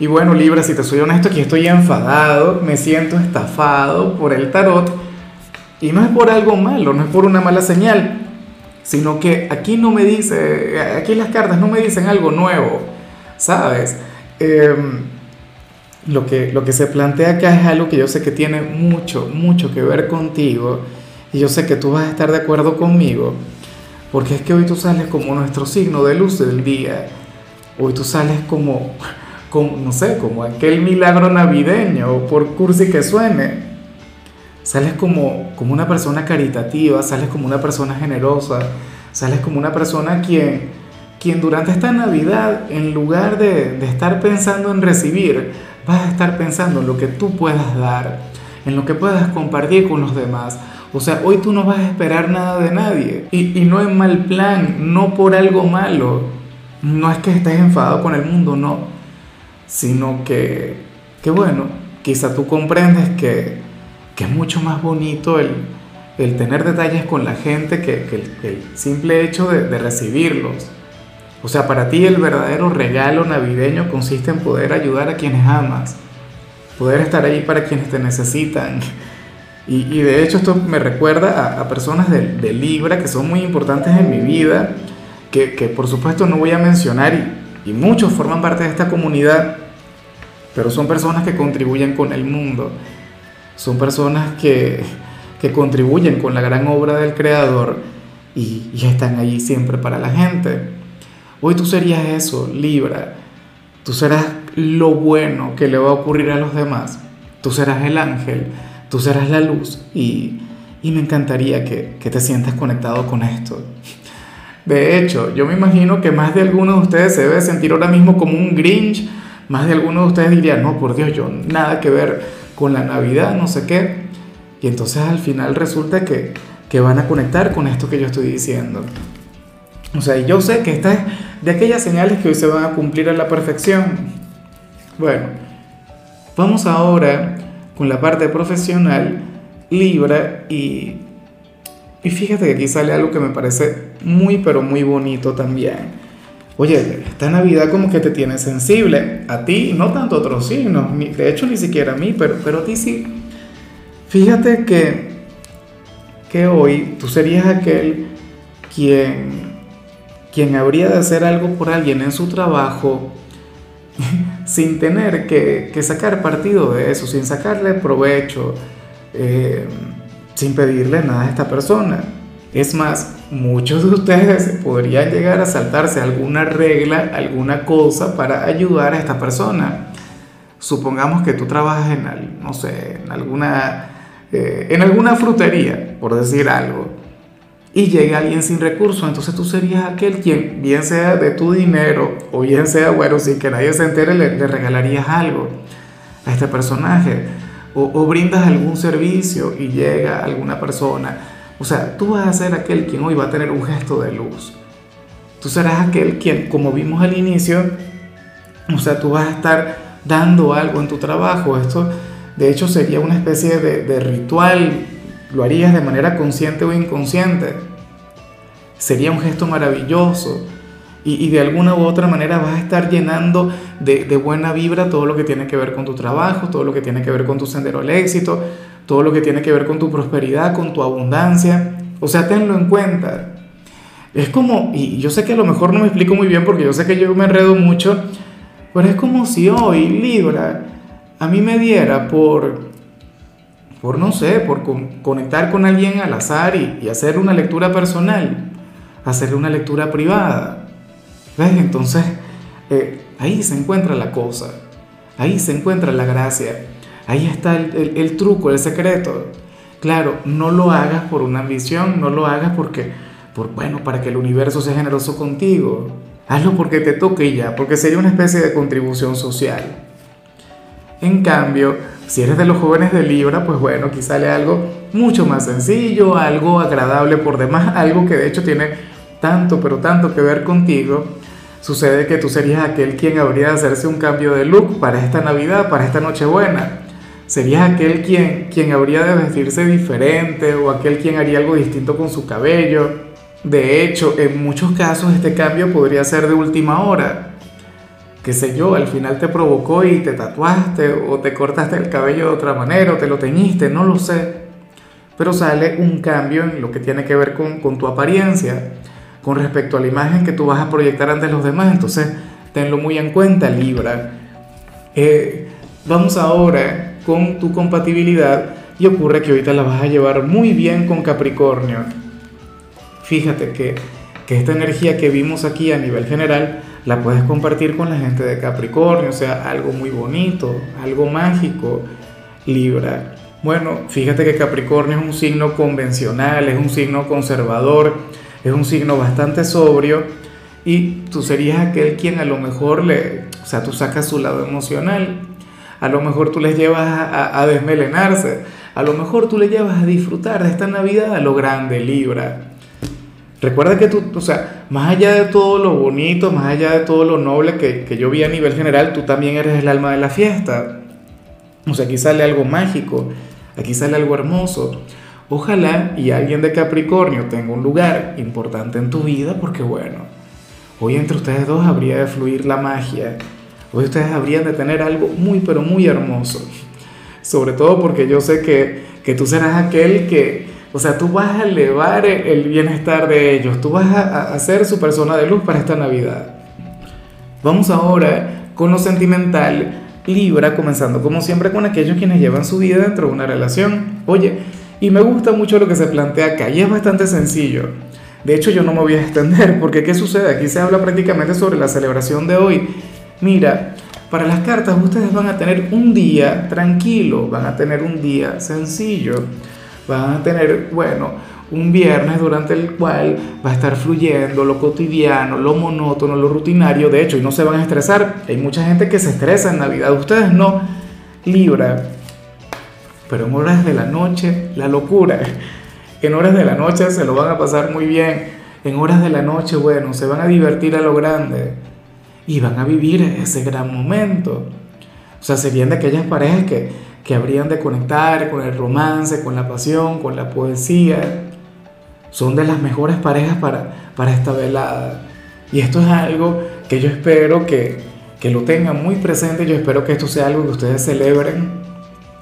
Y bueno, Libra, si te soy honesto, aquí estoy enfadado, me siento estafado por el tarot. Y no es por algo malo, no es por una mala señal, sino que aquí no me dice, aquí las cartas no me dicen algo nuevo, ¿sabes? Em, lo, que, lo que se plantea acá es algo que yo sé que tiene mucho, mucho que ver contigo. Y yo sé que tú vas a estar de acuerdo conmigo, porque es que hoy tú sales como nuestro signo de luz del día. Hoy tú sales como como, no sé, como aquel milagro navideño, por cursi que suene. Sales como, como una persona caritativa, sales como una persona generosa, sales como una persona quien, quien durante esta Navidad, en lugar de, de estar pensando en recibir, vas a estar pensando en lo que tú puedas dar, en lo que puedas compartir con los demás. O sea, hoy tú no vas a esperar nada de nadie. Y, y no en mal plan, no por algo malo. No es que estés enfadado con el mundo, no sino que, que bueno, quizá tú comprendes que, que, es mucho más bonito el, el, tener detalles con la gente que, que el, el, simple hecho de, de recibirlos. O sea, para ti el verdadero regalo navideño consiste en poder ayudar a quienes amas, poder estar ahí para quienes te necesitan. Y, y de hecho esto me recuerda a, a personas de, de, Libra que son muy importantes en mi vida, que, que por supuesto no voy a mencionar y, y muchos forman parte de esta comunidad, pero son personas que contribuyen con el mundo, son personas que, que contribuyen con la gran obra del Creador y, y están allí siempre para la gente. Hoy tú serías eso, Libra. Tú serás lo bueno que le va a ocurrir a los demás. Tú serás el ángel, tú serás la luz y, y me encantaría que, que, te sientas conectado con esto. De hecho, yo me imagino que más de alguno de ustedes se debe sentir ahora mismo como un Grinch más de algunos de ustedes dirían, no, por Dios, yo nada que ver con la Navidad, no sé qué. Y entonces al final resulta que, que van a conectar con esto que yo estoy diciendo. O sea, yo sé que esta es de aquellas señales que hoy se van a cumplir a la perfección. Bueno, vamos ahora con la parte profesional, Libra, y, y fíjate que aquí sale algo que me parece muy, pero muy bonito también. Oye, esta Navidad como que te tiene sensible, a ti, no tanto a otros signos, de hecho ni siquiera a mí, pero, pero a ti sí. Fíjate que, que hoy tú serías aquel quien, quien habría de hacer algo por alguien en su trabajo sin tener que, sacar partido de eso, sin sacarle provecho, eh, sin pedirle nada a esta persona. Es más, muchos de ustedes podrían llegar a saltarse alguna regla, alguna cosa para ayudar a esta persona. Supongamos que tú trabajas en, no sé, en alguna, eh, en alguna frutería, por decir algo, y llega alguien sin recursos, entonces tú serías aquel quien, bien sea de tu dinero o bien sea, bueno, sin que nadie se entere, le, le regalarías algo a este personaje. O, o brindas algún servicio y llega alguna persona o sea, tú vas a ser aquel quien hoy va a tener un gesto de luz. Tú serás aquel quien, como vimos al inicio, o sea, tú vas a estar dando algo en tu trabajo. Esto, de hecho, sería una especie de, ritual. Lo harías de manera consciente o inconsciente. Sería un gesto maravilloso. Y, y, de alguna u otra manera vas a estar llenando de, de, buena vibra todo lo que tiene que ver con tu trabajo, todo lo que tiene que ver con tu sendero al éxito, todo lo que tiene que ver con tu prosperidad, con tu abundancia. O sea, tenlo en cuenta. Es como, y yo sé que a lo mejor no me explico muy bien porque yo sé que yo me enredo mucho, pero es como si hoy Libra a mí me diera por, por no sé, por con, conectar con alguien al azar y, y hacer una lectura personal, hacer una lectura privada. ¿Ves? Entonces, eh, ahí se encuentra la cosa, ahí se encuentra la gracia. Ahí está el, truco, el secreto. Claro, no lo hagas por una ambición, no lo hagas porque, por, bueno, para que el universo sea generoso contigo. Hazlo porque te toque ya, porque sería una especie de contribución social. En cambio, Si eres de los jóvenes de Libra, pues bueno, aquí sale algo mucho más sencillo, algo agradable por demás, algo que de hecho tiene tanto, pero tanto que ver contigo. Sucede que tú serías aquel quien habría de hacerse un cambio de look para esta Navidad, para esta Nochebuena. Serías aquel quien, quien habría de vestirse diferente o aquel quien haría algo distinto con su cabello. De hecho, en muchos casos este cambio podría ser de última hora qué sé yo, al final te provocó y te tatuaste o te cortaste el cabello de otra manera o te lo teñiste, no lo sé. Pero sale un cambio en lo que tiene que ver con, con tu apariencia, con respecto a la imagen que tú vas a proyectar ante los demás. Entonces, tenlo muy en cuenta, Libra. Eh, vamos ahora con tu compatibilidad y ocurre que ahorita la vas a llevar muy bien con Capricornio. Fíjate que, que esta energía que vimos aquí a nivel general, la puedes compartir con la gente de Capricornio, o sea, algo muy bonito, algo mágico, Libra. Bueno, fíjate que Capricornio es un signo convencional, es un signo conservador, es un signo bastante sobrio y tú serías aquel quien a lo mejor le, o sea, tú sacas su lado emocional, a lo mejor tú les llevas a, desmelenarse, a lo mejor tú le llevas a disfrutar de esta Navidad a lo grande, Libra. Recuerda que tú, o sea, más allá de todo lo bonito, más allá de todo lo noble que, que, yo vi a nivel general, tú también eres el alma de la fiesta. O sea, aquí sale algo mágico, aquí sale algo hermoso. Ojalá y alguien de Capricornio tenga un lugar importante en tu vida porque bueno, hoy entre ustedes dos habría de fluir la magia. Hoy ustedes habrían de tener algo muy pero muy hermoso. Sobre todo porque yo sé que, que tú serás aquel que o sea, tú vas a elevar el bienestar de ellos, tú vas a, ser su persona de luz para esta Navidad. Vamos ahora con lo sentimental, Libra, comenzando como siempre con aquellos quienes llevan su vida dentro de una relación. Oye, y me gusta mucho lo que se plantea acá y es bastante sencillo. De hecho, yo no me voy a extender porque ¿qué sucede? Aquí se habla prácticamente sobre la celebración de hoy. Mira, para las cartas ustedes van a tener un día tranquilo, van a tener un día sencillo van a tener, bueno, un viernes durante el cual va a estar fluyendo lo cotidiano, lo monótono, lo rutinario, de hecho, y no se van a estresar. Hay mucha gente que se estresa en Navidad, ustedes no, Libra, pero en horas de la noche, la locura. En horas de la noche se lo van a pasar muy bien. En horas de la noche, bueno, se van a divertir a lo grande y van a vivir ese gran momento. O sea, serían de aquellas parejas que que habrían de conectar con el romance, con la pasión, con la poesía. Son de las mejores parejas para, para esta velada. Y esto es algo que yo espero que, que lo tengan muy presente. Yo espero que esto sea algo que ustedes celebren.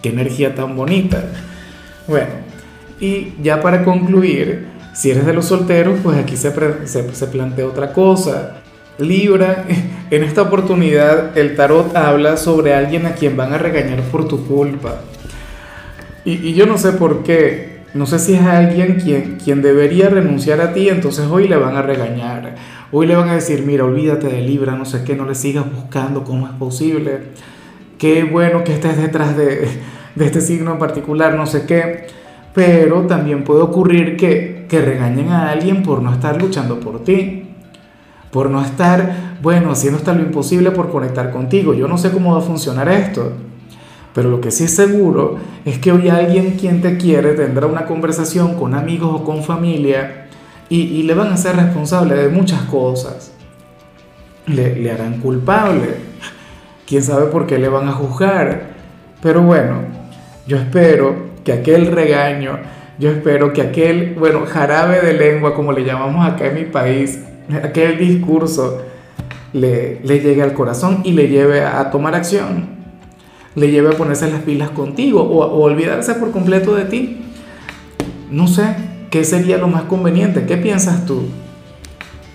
Qué energía tan bonita. Bueno, y ya para concluir, si eres de los solteros, pues aquí se, se, se plantea otra cosa. Libra, en esta oportunidad el tarot habla sobre alguien a quien van a regañar por tu culpa. Y, yo no sé por qué, no sé si es alguien quien, quien debería renunciar a ti, entonces hoy le van a regañar. Hoy le van a decir, mira, olvídate de Libra, no sé qué, no le sigas buscando, ¿cómo es posible? Qué bueno que estés detrás de, de este signo en particular, no sé qué. Pero también puede ocurrir que, que regañen a alguien por no estar luchando por ti por no estar, bueno, haciendo hasta lo imposible por conectar contigo. Yo no sé cómo va a funcionar esto, pero lo que sí es seguro es que hoy alguien quien te quiere tendrá una conversación con amigos o con familia y, le van a ser responsable de muchas cosas. Le, le harán culpable. Quién sabe por qué le van a juzgar. Pero bueno, yo espero que aquel regaño, yo espero que aquel, bueno, jarabe de lengua, como le llamamos acá en mi país, aquel discurso le, le llegue al corazón y le lleve a, tomar acción, le lleve a ponerse las pilas contigo o, o olvidarse por completo de ti. No sé, ¿qué sería lo más conveniente? ¿Qué piensas tú?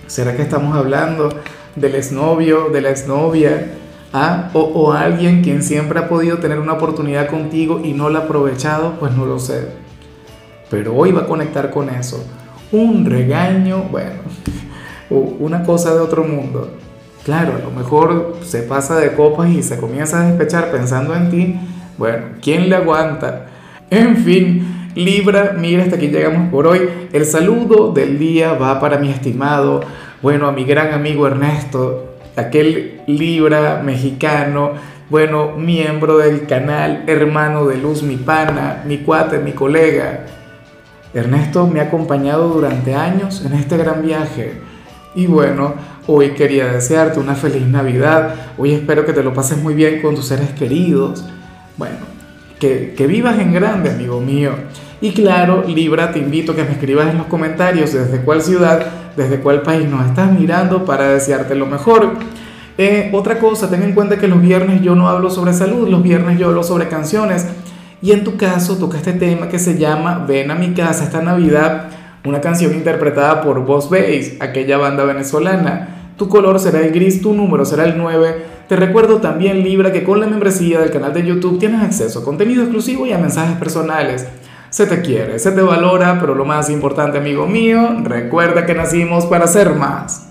¿Será que estamos hablando del exnovio, de la exnovia? ¿Ah? O, o, alguien quien siempre ha podido tener una oportunidad contigo y no la ha aprovechado, pues no lo sé. Pero hoy va a conectar con eso. Un regaño, bueno, una cosa de otro mundo. Claro, a lo mejor se pasa de copas y se comienza a despechar pensando en ti. Bueno, ¿quién le aguanta? En fin, Libra, mira, hasta aquí llegamos por hoy. El saludo del día va para mi estimado, bueno, a mi gran amigo Ernesto, aquel Libra mexicano bueno, miembro del canal, hermano de luz, mi pana, mi cuate, mi colega. Ernesto me ha acompañado durante años en este gran viaje. Y bueno, hoy quería desearte una feliz Navidad. Hoy espero que te lo pases muy bien con tus seres queridos. Bueno, que, que vivas en grande, amigo mío. Y claro, Libra, te invito a que me escribas en los comentarios desde cuál ciudad, desde cuál país nos estás mirando para desearte lo mejor. Eh, otra cosa, ten en cuenta que los viernes yo no hablo sobre salud, los viernes yo hablo sobre canciones. Y en tu caso toca este tema que se llama Ven a mi casa esta Navidad, una canción interpretada por Boss Bass, aquella banda venezolana. Tu color será el gris, tu número será el 9. Te recuerdo también, Libra, que con la membresía del canal de YouTube tienes acceso a contenido exclusivo y a mensajes personales. Se te quiere, se te valora, pero lo más importante, amigo mío, recuerda que nacimos para ser más.